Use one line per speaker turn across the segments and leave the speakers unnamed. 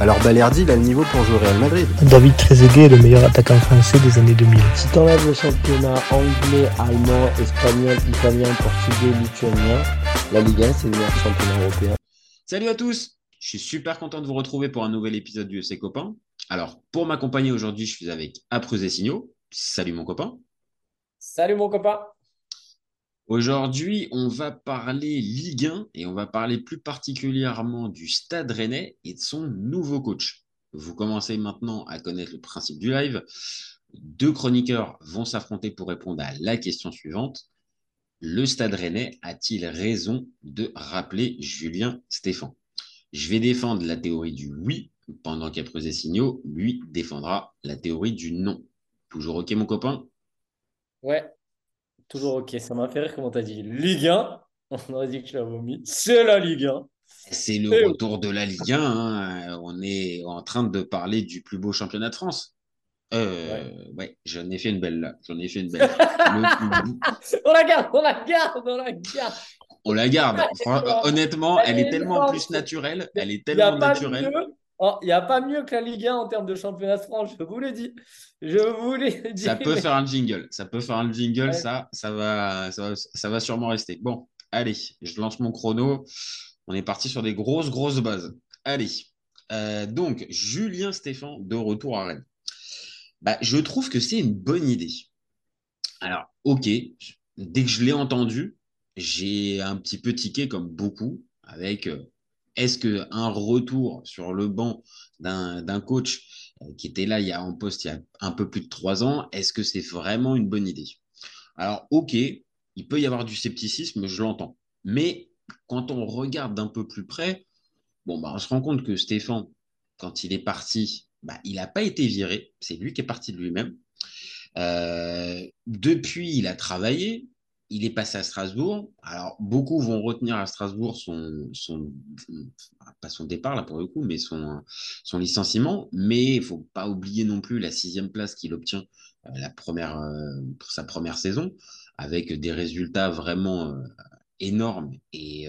alors Balerdi, il a le niveau pour jouer au Real Madrid.
David Trezeguet est le meilleur attaquant français des années 2000.
Si t'enlèves le championnat anglais, allemand, espagnol, italien, portugais, lituanien, la Ligue 1, c'est le meilleur championnat européen.
Salut à tous Je suis super content de vous retrouver pour un nouvel épisode du EC Copain. Alors, pour m'accompagner aujourd'hui, je suis avec Apreuse et Signaux. Salut mon copain.
Salut mon copain.
Aujourd'hui, on va parler Ligue 1 et on va parler plus particulièrement du Stade Rennais et de son nouveau coach. Vous commencez maintenant à connaître le principe du live. Deux chroniqueurs vont s'affronter pour répondre à la question suivante. Le Stade Rennais a-t-il raison de rappeler Julien Stéphan? Je vais défendre la théorie du oui, pendant qu'Après et Signaux, lui, défendra la théorie du non. Toujours OK, mon copain?
Ouais, Toujours ok. Ça m'a fait rire comment tu as dit Ligue 1. On aurait dit que tu l'as vomi. C'est la Ligue 1.
C'est le retour de la Ligue 1. Hein. On est en train de parler du plus beau championnat de France. Euh, ouais. j'en ai fait une belle là. J'en ai fait une belle.
on la garde, on la garde, on la garde.
On la garde. honnêtement, elle, est tellement plus naturelle. Elle est tellement naturelle.
Il n'y a pas mieux que la Ligue 1 en termes de championnat de France, je vous l'ai dit. Je vous.
Ça peut faire un jingle. Ça peut faire un jingle, ça, ça va, ça va, sûrement rester. Bon, allez, je lance mon chrono. On est parti sur des grosses, grosses bases. Allez. Euh, donc, Julien Stéphan de retour à Rennes. Bah, je trouve que c'est une bonne idée. Alors, ok, dès que je l'ai entendu, j'ai un petit peu tiqué comme beaucoup avec euh, est-ce qu'un retour sur le banc d'un coach euh, qui était là il y a en poste il y a un peu plus de trois ans, est-ce que c'est vraiment une bonne idée? Alors, ok, il peut y avoir du scepticisme, je l'entends. Mais quand on regarde d'un peu plus près, bon, bah, on se rend compte que Stéphane, quand il est parti, bah, il n'a pas été viré. C'est lui qui est parti de lui-même. Euh, depuis, il a travaillé il est passé à Strasbourg. Alors, beaucoup vont retenir à Strasbourg son, départ là pour le coup, mais son, licenciement. Mais il faut pas oublier non plus la sixième place qu'il obtient euh, euh, pour sa première saison, avec des résultats vraiment euh, énormes et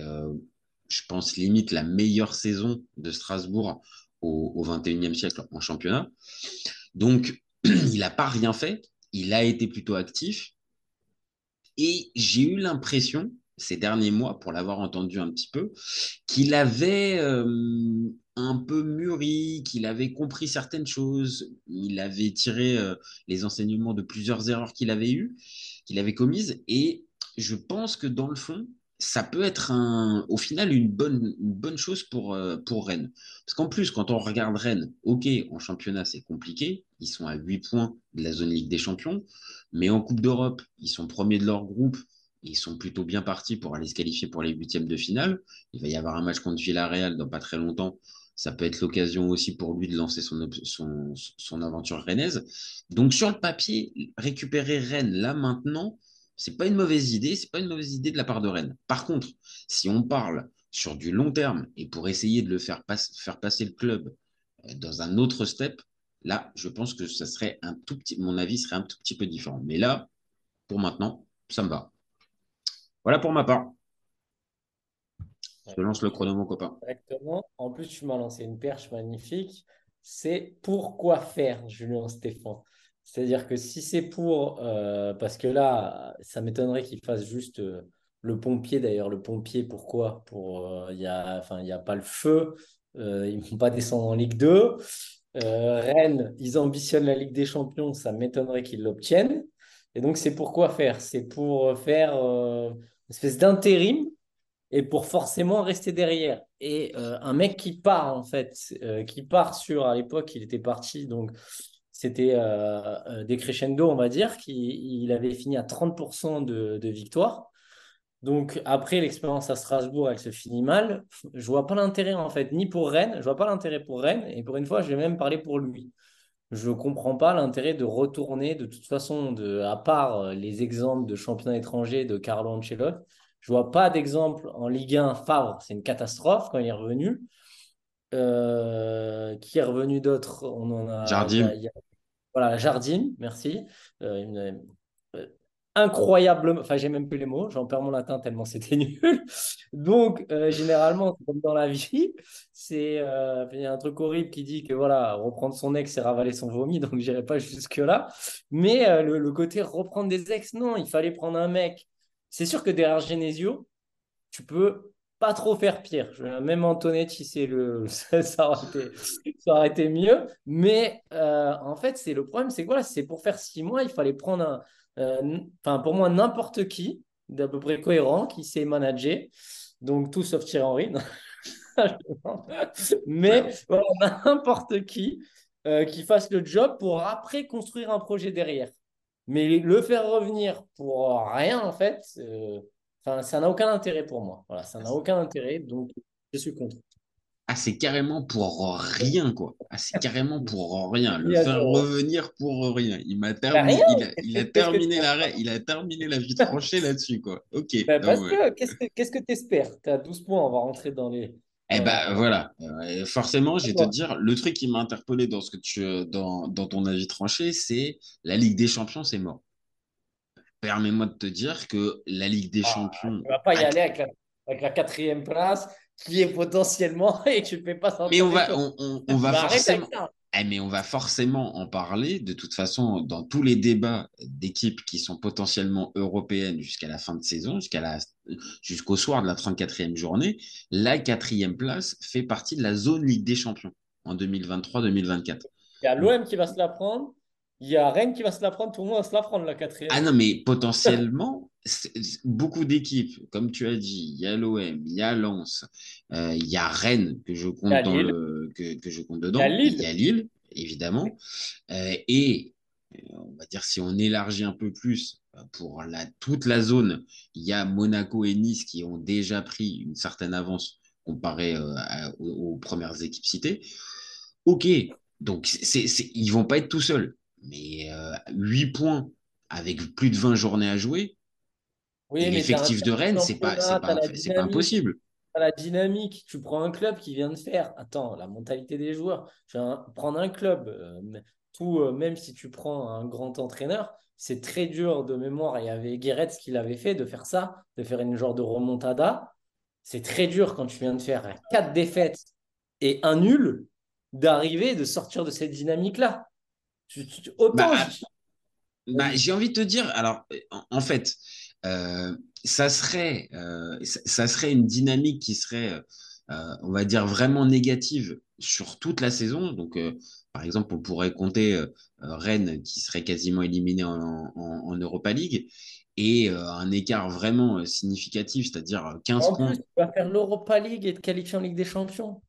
je pense limite la meilleure saison de Strasbourg au, au 21e siècle en championnat. Donc, il n'a pas rien fait. Il a été plutôt actif et j'ai eu l'impression, ces derniers mois, pour l'avoir entendu un petit peu, qu'il avait euh, un peu mûri, qu'il avait compris certaines choses, il avait tiré euh, les enseignements de plusieurs erreurs qu'il avait eues, qu'il avait commises, et je pense que dans le fond, ça peut être un, au final une bonne, bonne chose pour, euh, pour Rennes. Parce qu'en plus, quand on regarde Rennes, ok, en championnat c'est compliqué, ils sont à 8 points de la zone Ligue des Champions, mais en Coupe d'Europe, ils sont premiers de leur groupe, ils sont plutôt bien partis pour aller se qualifier pour les huitièmes de finale. Il va y avoir un match contre Villarreal dans pas très longtemps. Ça peut être l'occasion aussi pour lui de lancer son, son, son aventure rennaise. Donc sur le papier, récupérer Rennes là maintenant, c'est pas une mauvaise idée, c'est pas une mauvaise idée de la part de Rennes. Par contre, si on parle sur du long terme et pour essayer de le faire, faire passer le club euh, dans un autre step, là, je pense que ça serait un tout petit, mon avis serait un tout petit peu différent. Mais là, pour maintenant, ça me va. Voilà pour ma part. Je lance le chrono, mon copain.
Exactement. En plus, tu m'as lancé une perche magnifique. C'est pourquoi faire, Julien Stéphane? C'est-à-dire que si c'est pour, euh, parce que là, ça m'étonnerait qu'il fasse juste euh, le pompier. D'ailleurs, le pompier, pourquoi? Pour, euh, il y a, a pas le feu. ils ne vont pas descendre en Ligue 2. Rennes, ils ambitionnent la Ligue des Champions. Ça m'étonnerait qu'ils l'obtiennent. Et donc, c'est pourquoi faire? C'est pour faire une espèce d'intérim et pour forcément rester derrière. Et un mec qui part, en fait, qui part sur, à l'époque, il était parti, donc c'était euh, euh, des crescendo, on va dire, qu'il avait fini à 30% de, de victoire. Donc après l'expérience à Strasbourg, elle se finit mal. Je vois pas l'intérêt en fait, ni pour Rennes. Je vois pas l'intérêt pour Rennes. Et pour une fois, je vais même parler pour lui. je ne comprends pas l'intérêt de retourner, de toute façon, de, à part euh, les exemples de championnat étranger de Carlo Ancelotti, je vois pas d'exemple en Ligue 1. Favre, c'est une catastrophe quand il est revenu. Euh, qui est revenu d'autres On en a.
Jardim.
il y a- voilà, Jardim, merci. Euh, euh, incroyablement. Enfin, j'ai même plus les mots. J'en perds mon latin tellement c'était nul. Donc, euh, généralement, comme dans la vie, c'est euh, il y a un truc horrible qui dit que voilà, reprendre son ex, c'est ravaler son vomi. Donc, j'irai pas jusque-là. Mais euh, le, le côté reprendre des ex, non, il fallait prendre un mec. C'est sûr que derrière Genesio, tu peux pas trop faire pire. Je- Même Antonetti, c'est le, ça, ça aurait été, ça aurait été mieux. Mais euh, en fait, c'est le problème, c'est que voilà, c'est pour faire six mois, il fallait prendre un, euh, enfin pour moi n'importe qui d'à peu près cohérent qui sait manager. Donc tout sauf Thierry Henry. Mais voilà, n'importe qui euh, qui fasse le job pour après construire un projet derrière. Mais le faire revenir pour rien, en fait, enfin, ça n'a aucun intérêt pour moi. Voilà, ça n'a aucun intérêt, donc je suis contre.
Ah, c'est carrément pour rien, quoi. Ah, c'est carrément pour rien. Le faire revenir pour rien. Il m'a terminé, il a, il terminé
qu'est-ce que
la,
tu
ra- il a terminé la vie tranchée là-dessus, quoi. Ok.
Ben,
Ah
parce
ouais.
que, qu'est-ce que qu'est-ce que tu espères? Tu as 12 points, on va rentrer dans les.
Eh ben voilà, Euh, forcément, je vais te dire, le truc qui m'a interpellé dans ce que tu, euh, dans, dans ton avis tranché, c'est la Ligue des Champions, c'est mort. Permets-moi de te dire que la Ligue des Champions.
Tu vas pas y
Ah,
aller avec la, avec la quatrième place qui est potentiellement et tu ne fais pas.
Mais on va, on, on- on va
Bah,
forcément. Eh, mais on va forcément en parler. De toute façon, dans tous les débats d'équipes qui sont potentiellement européennes jusqu'à la fin de saison, jusqu'à la, jusqu'au soir de la 34e journée, la quatrième place fait partie de la zone Ligue des Champions en 2023-2024.
Il y a l'OM qui va se la prendre. Il y a Rennes qui va se la prendre. Tout le monde va se la prendre, la quatrième.
Ah non, mais potentiellement, beaucoup d'équipes, comme tu as dit, il y a l'OM, il y a Lens, euh, il y a Rennes que je compte,
Il y a
dans
Lille.
le, que, que je compte dedans,
Il y a Lille.
il y a Lille, évidemment, Euh, et euh, on va dire si on élargit un peu plus pour la, toute la zone, il y a Monaco et Nice qui ont déjà pris une certaine avance comparé euh, à- aux, aux premières équipes citées. Ok, donc c'est, c'est, ils vont pas être tout seuls, mais euh, 8 points avec plus de 20 journées à jouer,
Oui,
et l'effectif de Rennes, c'est pas, pas, impossible.
La dynamique. Tu prends un club qui vient de faire. Attends, la mentalité des joueurs. Prendre un club. euh, tout, euh, même si tu prends un grand entraîneur, c'est très dur de mémoire. Il y avait Guéretz qui l'avait fait, de faire ça, de faire une genre de remontada. C'est très dur quand tu viens de faire quatre défaites et un nul, d'arriver, de sortir de cette dynamique-là. Tu- tu- autant.
Bah,
je-
Bah, j'ai envie de te dire, alors, en, en fait, euh, ça serait, euh, ça, ça serait une dynamique qui serait, euh, on va dire, vraiment négative sur toute la saison. Donc, par exemple, on pourrait compter Rennes qui serait quasiment éliminé en, en- en Europa League et un écart vraiment significatif, c'est-à-dire 15
En
points.
plus, tu vas faire l'Europa League et te qualifier en Ligue des Champions.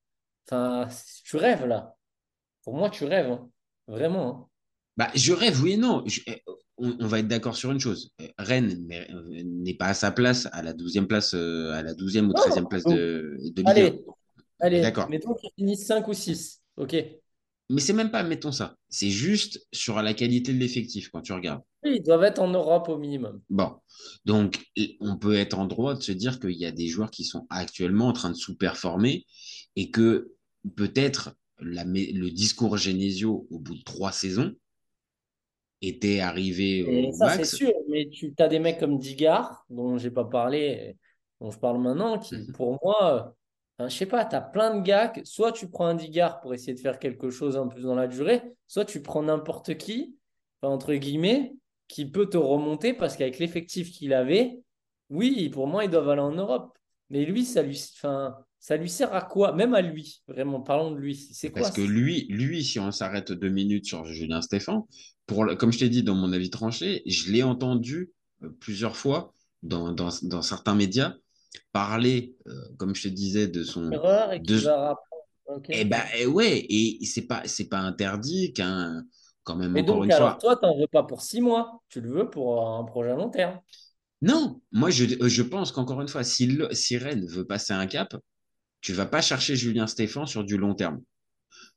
Enfin, tu rêves là. Pour moi, tu rêves. hein. Vraiment. hein.
Bah, je rêve, oui et non. Je- eh, on, on va être d'accord sur une chose. Euh, Rennes n'est pas à sa place, à la 12e place, euh, à la 12e ou
Non.
13e place de, de Ligue 1.
Allez, allez,
D'accord.
mettons qu'ils finissent 5 ou 6. Ok.
Mais c'est même pas, mettons ça. C'est juste sur la qualité de l'effectif quand tu regardes.
Oui, Ils doivent être en Europe au minimum.
Bon. Donc, on peut être en droit de se dire qu'il y a des joueurs qui sont actuellement en train de sous-performer et que peut-être le discours Genesio au bout de trois saisons était arrivé
Et
au
ça, c'est sûr. Mais tu as des mecs comme Digard, dont j'ai pas parlé, dont je parle maintenant, qui,
Mhm.
pour moi, euh, je sais pas, tu as plein de gars. que- soit tu prends un Digard pour essayer de faire quelque chose un peu dans la durée, soit tu prends n'importe qui, enfin, entre guillemets, qui peut te remonter parce qu'avec l'effectif qu'il avait, oui, pour moi, ils doivent aller en Europe. Mais lui, ça lui, enfin, ça lui sert à quoi? Même à lui, vraiment, parlons de lui. C'est quoi?
Parce que lui, lui, si on s'arrête deux minutes sur Julien Stéphan, pour, comme je t'ai dit dans mon avis tranché, je l'ai entendu euh, plusieurs fois dans, dans, dans certains médias parler, euh, comme je te disais, de son.
Erreur et
de-
va rapprendre. Ok.
Eh ben eh ouais, et c'est pas c'est pas interdit qu'un quand même
Mais
encore
donc,
une
alors,
fois.
toi, tu n'en veux pas pour six mois. Tu le veux pour un projet à long terme.
Non, moi je, je pense qu'encore une fois, si, le- si Rennes veut passer un cap, tu vas pas chercher Julien Stéphan sur du long terme.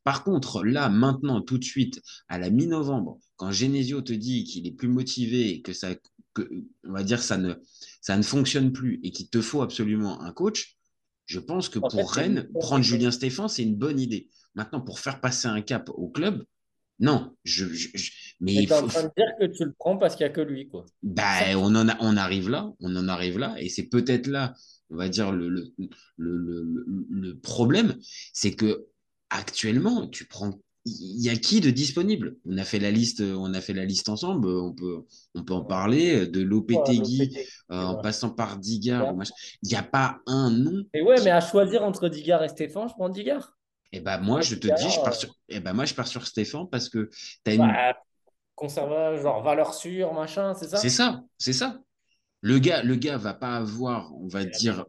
Par contre, là, maintenant, tout de suite, à la mi-novembre, quand Genesio te dit qu'il est plus motivé et que ça, que, on va dire, ça ne, ça ne fonctionne plus et qu'il te faut absolument un coach, je pense que
En
pour
fait,
Rennes, prendre Julien Stéphan, c'est une bonne idée. Maintenant, pour faire passer un cap au club, non. Je, je- je- mais
Mais
il
t'es en
faut-
train de dire que tu le prends parce qu'il n'y a que lui, quoi.
bah, on, en a- on arrive là, on en arrive là, et c'est peut-être là, on va dire, le, le, le, le- problème, c'est que actuellement, tu prends. Il y a qui de disponible? On a fait la liste, on a fait la liste ensemble. On peut, on peut en parler de Lopetegui euh, en passant par Digard. Il n'y a pas un nom.
Et ouais, mais à choisir entre Digard et Stéphane, je prends Digard.
Et ben moi, je te
Digard,
dis, je pars
euh,
sur. Et ben moi, je pars sur Stéphane parce que tu as une.
Bah, conservateur, genre valeur sûre, machin, c'est ça?
C'est ça, c'est ça. Le gars, le gars va pas avoir, on va dire,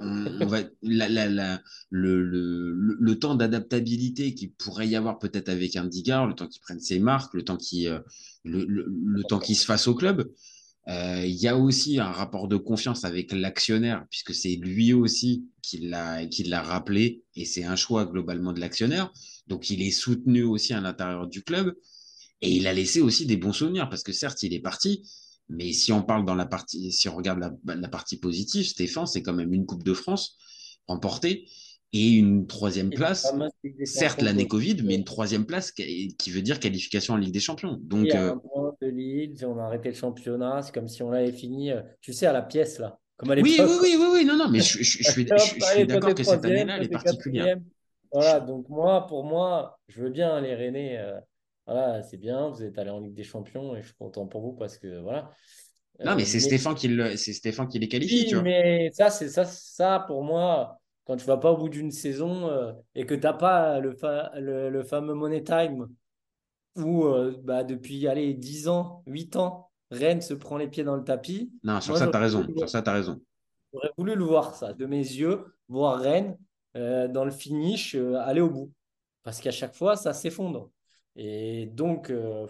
on, on va, la, la, la- le, le, le, le temps d'adaptabilité qu'il pourrait y avoir peut-être avec un Digard, le temps qu'il prenne ses marques, le temps qu'il euh, le, le, le temps qu'il se fasse au club. Euh, Il y a aussi un rapport de confiance avec l'actionnaire, puisque c'est lui aussi qui l'a rappelé, et c'est un choix globalement de l'actionnaire. Donc il est soutenu aussi à l'intérieur du club. Et il a laissé aussi des bons souvenirs, parce que certes, il est parti, mais si on parle dans la partie, si on regarde la, la partie positive, Stéphane, c'est quand même une Coupe de France remportée et une troisième
Et
place. Certes, l'année. Covid, mais une troisième place qui, qui veut dire qualification en Ligue des Champions. Donc, euh,
un point de Lille, on a arrêté le championnat, c'est comme si on l'avait fini, euh, tu sais, à la pièce, là. Comme à
oui, oui, oui, oui, oui, non, non, mais je, je- je suis, d'accord que cette année-là, elle est particulière.
Voilà, donc moi, pour moi, je veux bien les Rennais. euh, voilà, c'est bien, vous êtes allés en Ligue des Champions et je suis content pour vous parce que voilà.
Non, mais
Euh,
c'est Stéphane qui le, c'est Stéphane qui les qualifie,
Oui,
tu vois.
mais ça, c'est ça, ça pour moi, quand tu vas pas au bout d'une saison euh, et que tu n'as pas le, fa- le, le fameux Money Time où euh, bah, depuis allez, 10 ans, 8 ans, Rennes se prend les pieds dans le tapis.
Non, sur
Moi,
ça,
j'aurais
t'as raison. Sur ça, t'as raison.
J'aurais voulu le voir, ça, de mes yeux, voir Rennes euh, dans le finish aller au bout. Parce qu'à chaque fois, ça s'effondre. Et donc, euh,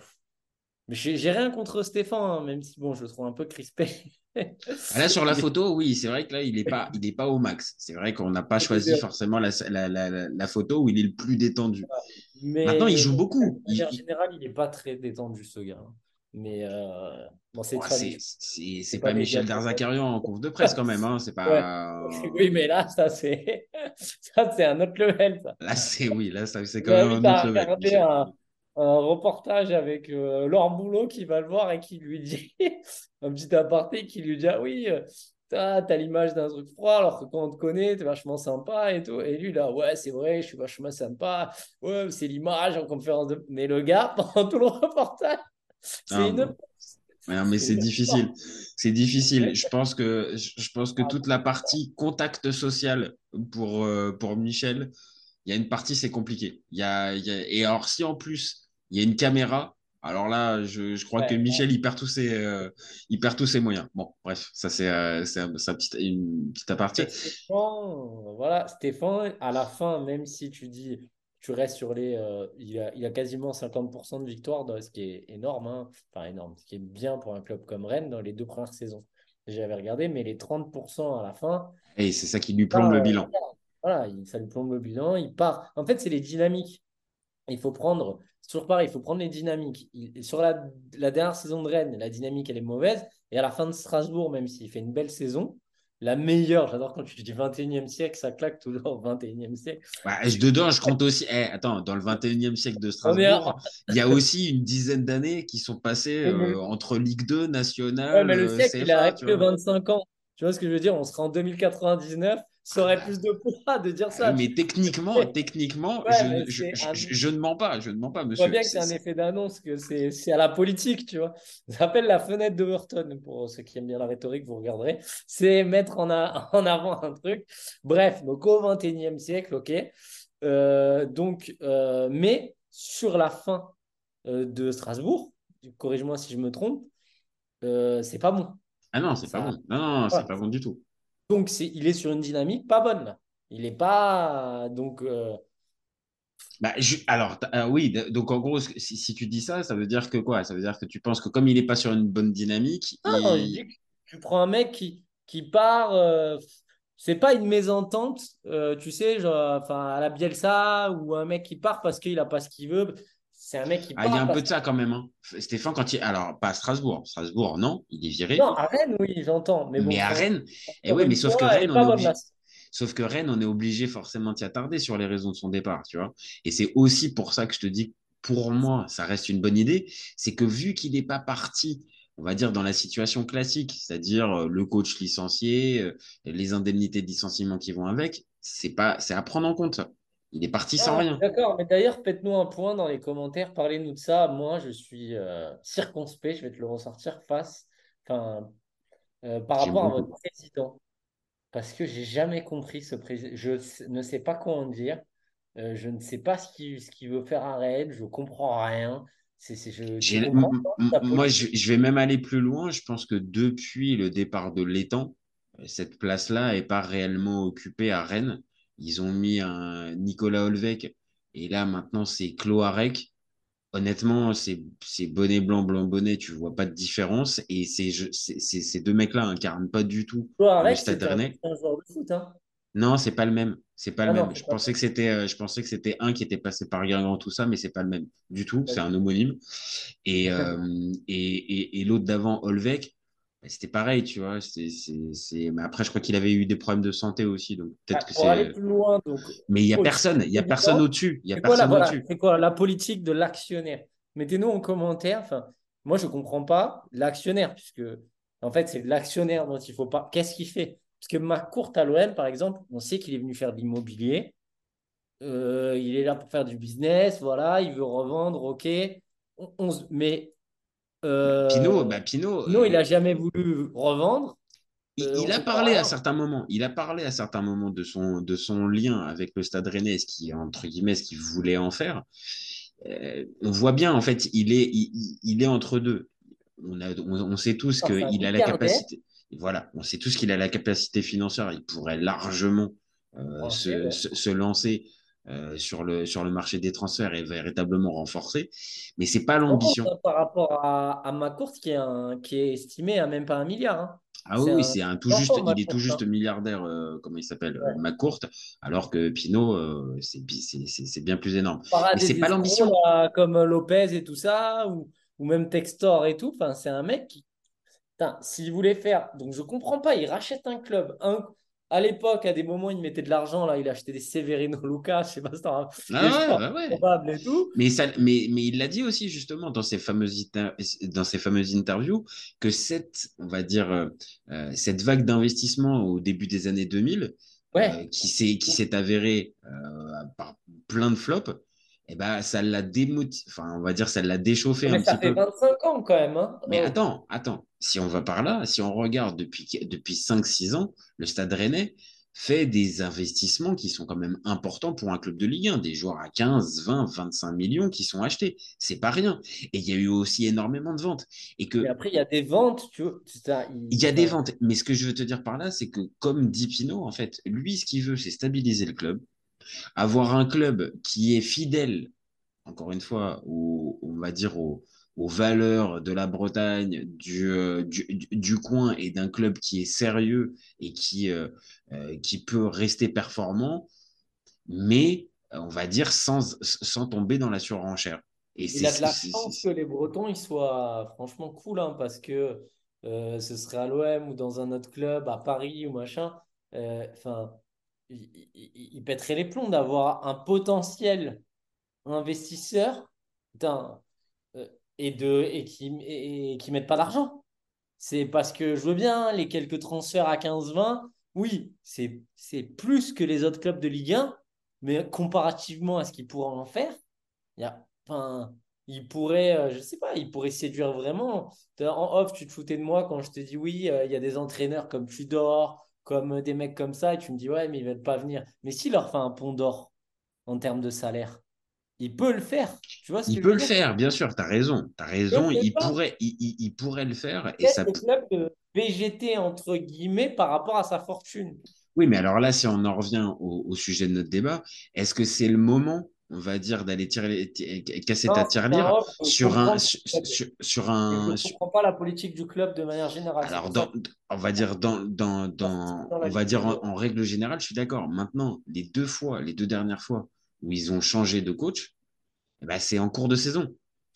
j'ai rien contre Stéphane, hein, même si bon, je le trouve un peu crispé.
Ah, Là, sur la photo, oui, c'est vrai que là, il n'est pas, il est pas au max. C'est vrai qu'on n'a pas choisi forcément la, la, la, la- photo où il est le plus détendu.
Mais
Maintenant, il joue beaucoup.
De manière
Il-
n'est pas très détendu, ce gars. hein. Mais euh, bon, c'est
c'est
pas
pas Michel. Derzakarian en conf de presse quand même. Hein. C'est pas.
Oui, mais là, ça, c'est ça, c'est un autre level. Ça.
Là, c'est oui, là, c'est quand même un autre level.
un, un reportage avec euh, Laure Boulot qui va le voir et qui lui dit un petit aparté qui lui dit Ah oui, euh, t'as t'as l'image d'un truc froid alors que quand on te connaît, t'es vachement sympa et tout. Et lui, là, ouais, c'est vrai, je suis vachement sympa. Ouais, c'est l'image en conférence de. Mais le gars, pendant tout le reportage, c'est
Ah,
une.
bon. Ouais, mais c'est difficile. C'est difficile. Je pense que, je pense que toute la partie contact social pour, euh, pour Michel, il y a une partie, c'est compliqué. Il y a, il y a- Et alors, si en plus, il y a une caméra, alors là, je, je crois
Ouais,
que Michel, il perd tous ses, euh, il perd tous ses moyens. Bon, bref, ça, c'est euh, c'est un- c'est un petit- une petite aparté.
Stéphane, voilà, Stéphane, à la fin, même si tu dis, tu restes sur les. euh, il, a, il a quasiment 50% de victoire, ce qui est énorme, hein. enfin énorme, ce qui est bien pour un club comme Rennes dans les deux premières saisons. J'avais regardé, mais les 30% à la fin,
Et c'est ça qui lui plombe
Ah,
le bilan.
voilà, il- ça lui plombe le bilan, il part. En fait, c'est les dynamiques. Il faut prendre, c'est toujours pareil, il faut prendre les dynamiques. Il- sur la, la dernière saison de Rennes, la dynamique, elle est mauvaise. Et à la fin de Strasbourg, même s'il fait une belle saison, la meilleure, j'adore quand tu dis 21e siècle, ça claque toujours 21e siècle.
Bah, je- dedans, je compte aussi. Eh, attends, dans le 21e siècle de. Strasbourg, il y a aussi une dizaine d'années qui sont passées
mais-
euh, entre Ligue 2, Nationale,
Ouais, mais le
euh,
siècle, il
CFA,
a que
vois.
25 ans. Tu vois ce que je veux dire? On serait en 2099, ça aurait plus de poids de dire ça.
Ah, Mais techniquement, techniquement,
Ouais,
je, je,
c'est
je-
un-
je- je ne mens pas, je ne mens pas,
Je vois
monsieur.
bien que c'est un effet d'annonce, que c'est à la politique, tu vois. Ça s'appelle la fenêtre d'Overton, pour ceux qui aiment bien la rhétorique, vous regarderez. C'est mettre en, a- en avant un truc. Bref, donc au 21e siècle, ok. Euh, donc, euh, mais sur la fin euh, de Strasbourg, corrige-moi si je me trompe, c'est pas bon.
Ah non, c'est pas bon. Non, non, non, c'est
Ouais.
pas bon du tout.
Donc, il est sur une dynamique pas bonne, là. Il n'est pas. Donc, euh,
Bah, je- alors, ah oui, donc en gros, si, si tu dis ça, ça veut dire que quoi? Ça veut dire que tu penses que comme il n'est pas sur une bonne dynamique, il-
tu prends un mec qui, qui part. euh, c'est pas une mésentente, euh, tu sais, genre, à la Bielsa ou un mec qui part parce qu'il a pas ce qu'il veut. C'est un mec qui
Ah, il y a un peu de ça quand même. hein. Stéphane, quand il. Alors, pas à Strasbourg. Strasbourg, non, il est viré.
Non, à Rennes, oui, j'entends. Mais, bon,
Mais à Rennes, et ouais,
une
mais sauf que Rennes, on est obligé.
là.
Sauf que Rennes, on est obligé forcément d'y attarder sur les raisons de son départ, tu vois. Et c'est aussi pour ça que je te dis, pour moi, ça reste une bonne idée. C'est que vu qu'il n'est pas parti, on va dire, dans la situation classique, c'est-à-dire euh, le coach licencié, euh, les indemnités de licenciement qui vont avec, c'est pas, c'est à prendre en compte. ça. Il est parti sans
Ah,
rien.
D'accord, mais d'ailleurs, faites-nous un point dans les commentaires, parlez-nous de ça. Moi, je suis euh, circonspect, je vais te le ressortir face, enfin, euh, par rapport à votre président. Parce que j'ai jamais compris ce président. Je ne sais pas quoi en dire. Euh, je ne sais pas ce qu'il veut faire à Rennes. Je comprends rien.
Moi, je vais même aller plus loin. Je pense que depuis le départ de l'étang, cette place-là n'est pas réellement occupée à Rennes. Ils ont mis un Nicolas Olvec et là, maintenant, c'est Cloarec. Honnêtement, c'est c'est bonnet blanc, blanc bonnet, tu vois pas de différence. Et ces, deux mecs-là incarnent pas du tout Stade
c'était un, joueur de foot, hein.
Non, c'est pas le même. C'est pas
Ah
le
non,
même.
c'est
Je pensais que c'était, euh, je pensais que c'était un qui était passé par Guingamp, tout ça, mais c'est pas le même du tout. C'est un homonyme. Et, euh, et, et, et l'autre d'avant, Olvec, c'était pareil, tu vois. Mais après, je crois qu'il avait eu des problèmes de santé aussi, donc peut-être
Ah,
que
aller
c'est.
plus loin, donc,
Mais il y a
au-
personne. Il y a personne au-dessus. Il y a personne au-dessus.
c'est quoi la politique de l'actionnaire? Mettez-nous en commentaire. Enfin, moi, je ne comprends pas l'actionnaire, puisque en fait, c'est l'actionnaire dont il faut pas. Qu'est-ce qu'il fait? Parce que McCourt à l'OM, par exemple, on sait qu'il est venu faire de l'immobilier. Euh, il est là pour faire du business, voilà, il veut revendre, ok. On- on se- mais euh,
Pinot, bah Pinot,
Pinot, il
euh,
n'a jamais voulu revendre.
Il,
Euh,
il a parlé à certains moments. Il a parlé à certains moments de son, de son lien avec le Stade Rennais, ce qui entre guillemets, ce qu'il voulait en faire. Euh, on voit bien, en fait, il est, il, est entre deux. On, a, on, on sait tous qu'il a la capacité. Voilà, on sait tous qu'il a la capacité financière. Il pourrait largement euh, se, se lancer euh, sur, le, sur le marché des transferts et véritablement renforcer. Mais c'est pas l'ambition.
par rapport à, à qui est, un, qui est estimé à même pas un milliard. hein.
Ah oui, c'est un tout juste, il est tout juste
hein.
milliardaire, euh, comment il s'appelle,
Ouais.
McCourt, alors que Pinot, euh, c'est bi- c'est- c'est- c'est bien plus énorme. Mais c'est pas l'ambition.
comme Lopez et tout ça, ou, ou même Textor et tout. C'est un mec qui. S'il voulait faire. Donc, je comprends pas. Il rachète un club. Un... À l'époque, à des moments, il mettait de l'argent. Là, il achetait des Severino Lucas. Je sais pas si t'en rappelles.
Ah ouais,
joueurs
ouais,
et tout.
Mais, ça, mais, mais il l'a dit aussi justement dans ses fameuses, dans ses fameuses interviews que cette, on va dire, euh, euh, cette vague d'investissement au début des années 2000,
Ouais.
euh, qui s'est qui s'est avérée euh, par plein de flops, eh ben, ça l'a démotivé, enfin, on va dire, ça l'a déchauffé
Mais
un
ça
petit
fait
peu.
25 ans quand même. Hein.
Mais
Oh.
attends, attends, si on va par là, si on regarde depuis, depuis 5-6 ans, le Stade Rennais fait des investissements qui sont quand même importants pour un club de Ligue 1, des joueurs à 15, 20, 25 millions qui sont achetés. C'est pas rien. Et il y a eu aussi énormément de ventes. Et que
Et après, il y a des ventes. Tu vois, ça, il-
il y a des ventes. Mais ce que je veux te dire par là, c'est que comme dit Pinot, en fait, lui, ce qu'il veut, c'est stabiliser le club, avoir un club qui est fidèle, encore une fois, au, on va dire aux, aux valeurs de la Bretagne, du, euh, du, du- coin et d'un club qui est sérieux et qui, euh, euh, qui peut rester performant, mais on va dire sans, sans tomber dans la surenchère. Et
Il a de la chance que les Bretons ils soient franchement cool hein, parce que euh, ce serait à l'OM ou dans un autre club, à Paris ou machin. Enfin, il- il- pèterait les plombs d'avoir un potentiel investisseur euh, et, de, et qui et, qui mettent pas d'argent. C'est parce que je veux bien les quelques transferts à 15-20. Oui, c'est c'est plus que les autres clubs de Ligue 1, mais comparativement à ce qu'ils pourraient en faire. Il y a, pourrait, euh, je sais pas, il pourrait séduire vraiment. En off, tu te foutais de moi quand je te dis oui, euh, il y a des entraîneurs comme Tudor, comme euh, des mecs comme ça, et tu me dis ouais, mais ils veulent pas venir. Mais s'il leur fait un pont d'or en termes de salaire, il peut le faire. Tu vois ce que
Il
je
peut
veux
le
dire?
faire, bien sûr, tu as raison. Tu as raison, il pourrait, il, il- il pourrait le faire. Et ça,
le club de végéter entre guillemets par rapport à sa fortune.
Oui, mais alors là, si on en revient au, au sujet de notre débat, est-ce que c'est le moment, on va dire, d'aller tirer casser
Non,
ta tirelire sur un,
comprends.
sur, sur- sur
Je ne comprends pas la politique du club de manière générale.
Alors, dans, on va dire, dans, dans, dans,
dans la
on va dire en, règle générale, je suis d'accord. Maintenant, les deux fois, les deux dernières fois où ils ont changé de coach, ben, c'est en cours de saison.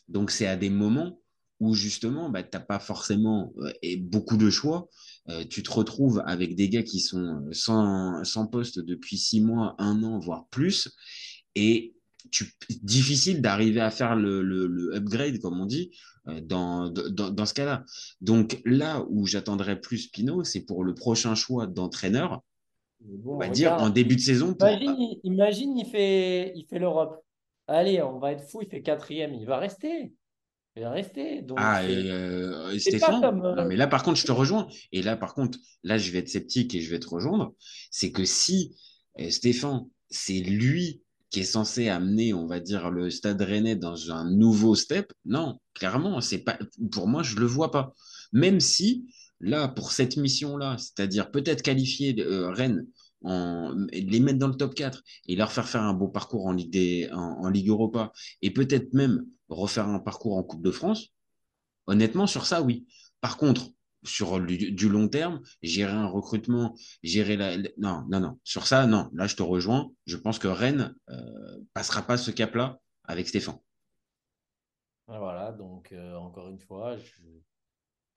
Donc, c'est à des moments où justement, bah, tu n'as pas forcément euh, et beaucoup de choix. Euh, tu te retrouves avec des gars qui sont euh, sans, sans poste depuis six mois, un an, voire plus. Et tu, difficile d'arriver à faire le, le, le upgrade, comme on dit, euh, dans, dans, dans ce cas-là. Donc là où j'attendrai plus Pinot, c'est pour le prochain choix d'entraîneur,
Bon,
on va dire en début de saison. Pour...
Imagine, il- imagine, il fait, il fait l'Europe. Allez, on va être fou, il fait quatrième, il va rester. Il va rester. Donc,
Ah, et, euh, Stéphane,
comme, euh,
non, mais là, par contre, je te rejoins. Et là, par contre, là, je vais être sceptique et je vais te rejoindre. C'est que si Stéphane, c'est lui qui est censé amener, on va dire, le Stade Rennais dans un nouveau step, non, clairement, c'est pas, pour moi, je le vois pas. Même si, là, pour cette mission-là, c'est-à-dire peut-être qualifier euh, Rennes, en, les mettre dans le top 4 et leur faire faire un beau parcours en Ligue, en Ligue Europa et peut-être même refaire un parcours en Coupe de France, honnêtement, sur ça, oui. Par contre, sur du, long terme, gérer un recrutement, gérer la. Non, non, non. Sur ça, non. Là, je te rejoins. Je pense que Rennes euh, passera pas ce cap-là avec Stéphane.
Voilà, donc euh, encore une fois,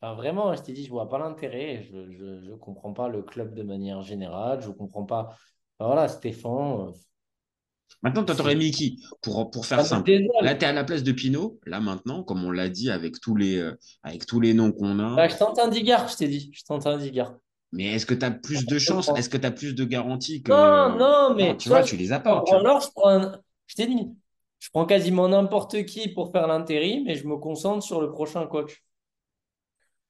vraiment, je t'ai dit, je vois pas l'intérêt. Je ne comprends pas le club de manière générale. Je comprends pas. Voilà, Stéphane.
Maintenant, toi, t'aurais mis qui pour, pour faire
ça me
simple. Là, tu es à la place de Pinot. Là, maintenant, comme on l'a dit, avec tous les, euh, avec tous les noms qu'on a.
Bah, je tente un Digard, je t'ai dit. Je tente un Digard.
Mais est-ce que tu as plus de chances Est-ce que tu as plus de garanties que.
Non, non, mais
tu vois,
vois,
tu les pas. tu
alors, je prends un- Je t'ai dit, je prends quasiment n'importe qui pour faire l'intérim et je me concentre sur le prochain coach.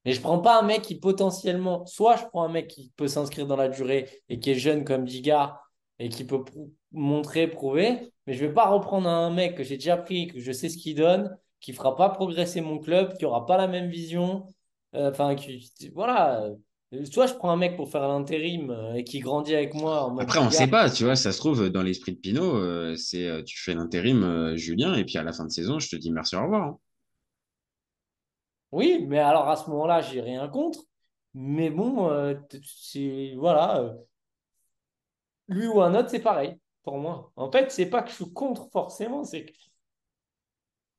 Mais je prends pas un mec qui potentiellement, soit je prends un mec qui peut s'inscrire dans la durée et qui est jeune comme Digard et qui peut prou- montrer, prouver, mais je vais pas reprendre un mec que j'ai déjà pris, que je sais ce qu'il donne, qui fera pas progresser mon club, qui aura pas la même vision. Euh, Enfin, voilà. Euh, Soit je prends un mec pour faire l'intérim euh, et qui grandit avec moi en
Après, on ne sait pas, tu vois, ça se trouve, dans l'esprit de Pinot, euh, c'est euh, tu fais l'intérim, Julien, et puis à la fin de saison, je te dis merci, au revoir. hein.
Oui, mais alors à ce moment-là, j'ai rien contre. Mais bon, c'est voilà, lui ou un autre, c'est pareil pour moi. En fait, c'est pas que je suis contre forcément, c'est que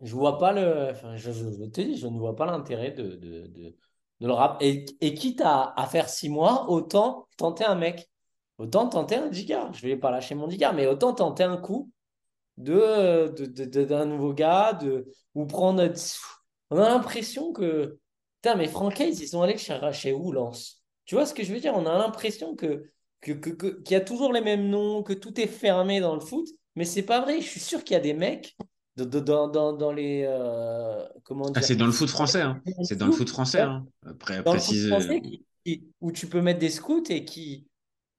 je vois pas le. Enfin, je, te dis, je ne vois pas l'intérêt de, de, de, de le rap. Et, quitte à, faire six mois, autant tenter un mec. Autant tenter un Digard. Je vais pas lâcher mon Digard, mais autant tenter un coup de, d'un nouveau gars, de, ou prendre. On a l'impression que. Putain, mais Francaise, ils sont allés chercher où, Lens? Tu vois ce que je veux dire? On a l'impression que, que, que, que- qu'il y a toujours les mêmes noms, que tout est fermé dans le foot, mais c'est pas vrai. Je suis sûr qu'il y a des mecs de- de- dans, dans, dans les. euh, comment
Ah, c'est dans le foot français, hein. C'est dans le foot français, hein. Après,
Dans le foot
préciser.
français qui- qui- où tu peux mettre des scouts et qui.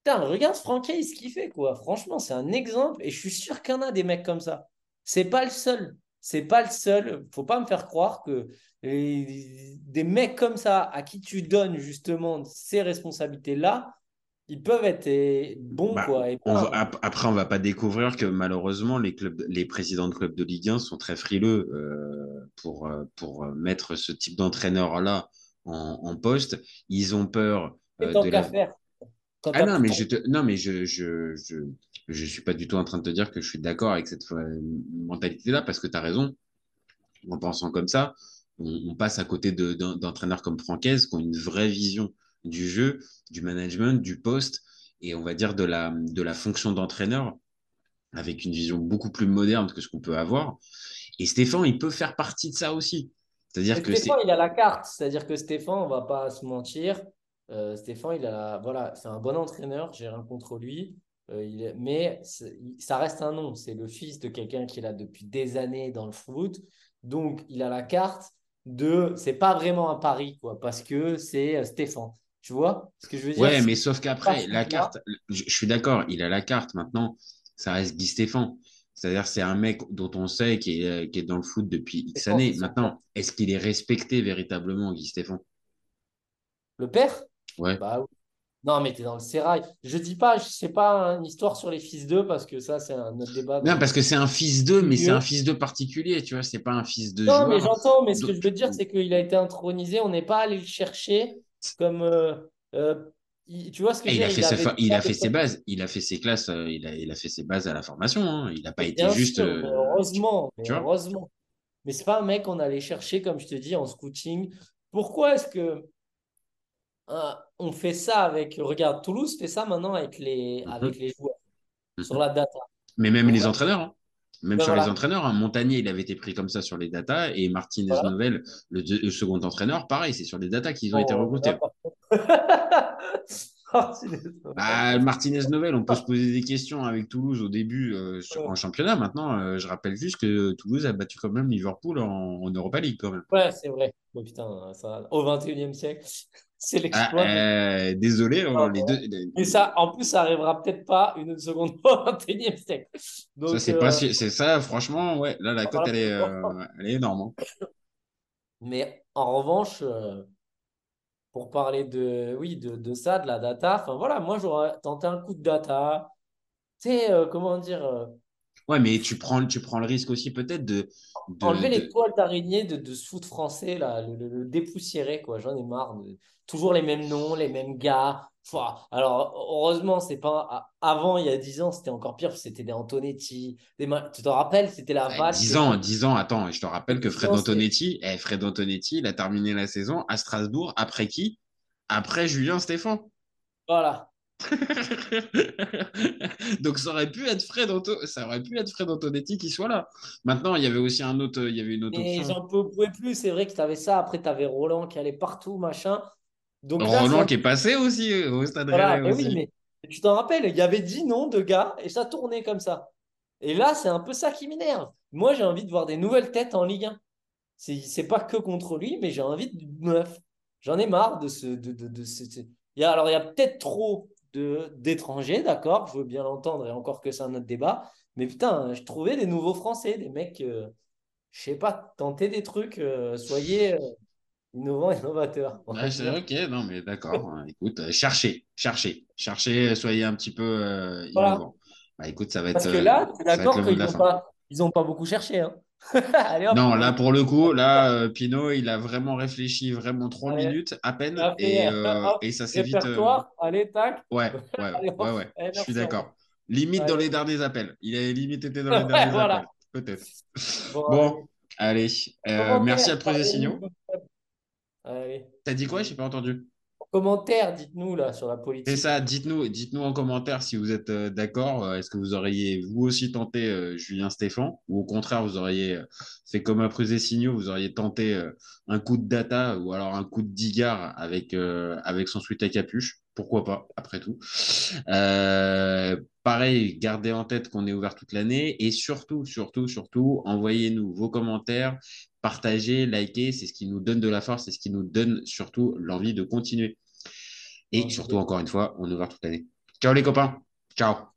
Putain, regarde Francaise ce qu'il fait, quoi. Franchement, c'est un exemple et je suis sûr qu'il y en a des mecs comme ça. C'est pas le seul. C'est pas le seul. Faut pas me faire croire que les- des mecs comme ça à qui tu donnes justement ces responsabilités-là, ils peuvent être bons,
Bah,
quoi. Et
on va- ap- après, on va pas découvrir que malheureusement, les, clubs, les présidents de clubs de Ligue 1 sont très frileux euh, pour, euh, pour euh, mettre ce type d'entraîneur-là en, en poste. Ils ont peur euh,
tant
de la...
faire. Quand
Ah non, mais je te... non, mais je, je, je, je suis pas du tout en train de te dire que je suis d'accord avec cette mentalité-là parce que tu as raison. En pensant comme ça, on, on passe à côté de- d'entraîneurs comme Francaise qui ont une vraie vision du jeu, du management, du poste et on va dire de la, de la fonction d'entraîneur avec une vision beaucoup plus moderne que ce qu'on peut avoir. Et Stéphane, il peut faire partie de ça aussi. C'est-à-dire que.
Stéphane, il a la carte. C'est-à-dire que Stéphane, on va pas se mentir. euh, Stéphane, il a voilà, c'est un bon entraîneur. J'ai rien contre lui. Euh, il mais ça reste un nom. C'est le fils de quelqu'un qui est là depuis des années dans le foot. Donc, il a la carte de. C'est pas vraiment un pari, quoi, parce que c'est euh, Stéphane. Tu vois ce que je veux dire?
Ouais, mais sauf qu'après, la carte, je, je suis d'accord, il a la carte maintenant, ça reste Guy Stéphane. C'est-à-dire, c'est un mec dont on sait qu'il est, qui est dans le foot depuis X années. Maintenant, est-ce qu'il est respecté véritablement, Guy Stéphane
Le père?
Ouais.
Bah oui. Non, mais t'es dans le sérail. Je dis pas, je sais pas une histoire sur les fils d'eux parce que ça, c'est un autre débat.
Non, parce que c'est un fils d'eux, mais c'est un fils d'eux particulier, tu vois, c'est pas un fils de
Non,
joueur.
mais j'entends, mais ce que je veux dire, c'est qu'il a été intronisé. On n'est pas allé le chercher comme. euh, euh, il- tu vois ce que
Et
je
il a fait, fa- il a fait ses bases, il a fait ses classes, euh, il a, il a fait ses bases à la formation. hein. Il n'a pas été juste.
mais heureusement, mais heureusement. Mais c'est pas un mec qu'on allait chercher, comme je te dis, en scouting. Pourquoi est-ce que on fait ça avec. Regarde, Toulouse fait ça maintenant avec les,
Mhm.
avec les joueurs,
Mhm.
sur la data.
Mais même
Donc,
les entraîneurs. hein. Même
Ben
sur les entraîneurs, hein. Montagnier, il avait été pris comme ça sur les datas, et Martinez
Voilà.
Novel, le, second entraîneur, pareil, c'est sur les datas qu'ils ont été
Bon,
recrutés.
contre-
Bah, Martinez Novel, on peut se poser des questions avec Toulouse au début euh, sur,
Ouais.
en championnat. Maintenant, euh, je rappelle juste que Toulouse a battu quand même Liverpool en, en Europa League quand même.
Ouais, c'est vrai. Oh, putain, ça, au 21e siècle, c'est
Ah,
l'exploit.
euh, désolé, hein,
Ah,
les
ouais.
deux.
Mais ça, en plus, ça arrivera peut-être pas une seconde fois au 21e siècle. Donc,
ça, c'est
euh,
pas, c'est ça, franchement, ouais. Là, la cote, elle est, euh, elle est énorme. hein.
Mais en revanche, euh, pour parler de, oui, de, de ça, de la data, enfin voilà, moi j'aurais tenté un coup de data. Tu sais, euh, comment dire, euh,
Ouais, mais tu prends, tu prends le risque aussi peut-être de, de-
enlever
de-
les toiles d'araignée de, de ce foot français, là, le, le- le dépoussiérer, quoi. J'en ai marre. de- toujours les mêmes noms, les mêmes gars. Pouah. Alors, heureusement, c'est pas. Avant, il y a 10 ans, c'était encore pire. C'était des Antonetti. Des... Tu te rappelles, c'était la vague.
10
de-
ans, 10 ans, attends, je te rappelle que
10
Fred Antonetti, eh, Fred Antonetti, il a terminé la saison à Strasbourg. Après qui? Après Julien Stéphan.
Voilà.
Donc ça aurait pu être Fred Anto- ça aurait pu être Fred Antonetti qui soit là. Maintenant, il y avait aussi un autre, il y avait une autre
Mais
option.
j'en pouvais plus. C'est vrai que tu avais ça. Après, tu avais Roland qui allait partout, machin. Donc là,
Roland qui est passé aussi euh, au Stade
Voilà, mais
aussi.
oui, mais tu t'en rappelles, il y avait 10 noms de gars et ça tournait comme ça. Et là, c'est un peu ça qui m'énerve. Moi, j'ai envie de voir des nouvelles têtes en Ligue 1. C'est, c'est pas que contre lui, mais j'ai envie de neuf. J'en ai marre de ce. De, de, de ce- ce- Il y a, alors, il y a peut-être trop d'étrangers, d'accord, je veux bien l'entendre, et encore que c'est un autre débat. Mais putain, je trouvais des nouveaux Français, des mecs, euh, je sais pas, tentez des trucs, euh, soyez euh, innovants, innovateurs.
Ouais,
dire.
ok, non, mais d'accord. hein, écoute, cherchez, cherchez, cherchez, soyez un petit peu
Voilà.
innovants. Bah, écoute, ça va être,
Parce que là, d'accord qu'ils n'ont pas, ils ont pas beaucoup cherché. Hein. Allez.
Non, là pour le coup, là, euh, Pinot, il a vraiment réfléchi, vraiment trois minutes à peine, et,
euh,
et ça s'est vite. euh,
allez, tac.
Ouais, ouais, ouais, ouais. Je suis d'accord. Limite dans les derniers appels. Il a limite été dans les derniers
voilà.
appels, peut-être.
Bon,
Bon, allez. euh, merci à
parlez-nous
Signaux. T'as dit quoi? J'ai pas entendu.
Commentaire, dites-nous là sur la politique.
C'est ça, dites-nous, dites-nous en commentaire si vous êtes euh, d'accord. Euh, Est-ce que vous auriez vous aussi tenté euh, Julien Stéphan ou au contraire vous auriez fait comme et Signaux, vous auriez tenté un coup de data ou alors un coup de digard avec, avec son sweat à capuche? Pourquoi pas, après tout. Pareil, gardez en tête qu'on est ouvert toute l'année et surtout, surtout, surtout, envoyez-nous vos commentaires, partagez, likez, c'est ce qui nous donne de la force, c'est ce qui nous donne surtout l'envie de continuer. Et surtout, encore une fois, on est ouvert toute l'année. Ciao les copains. Ciao.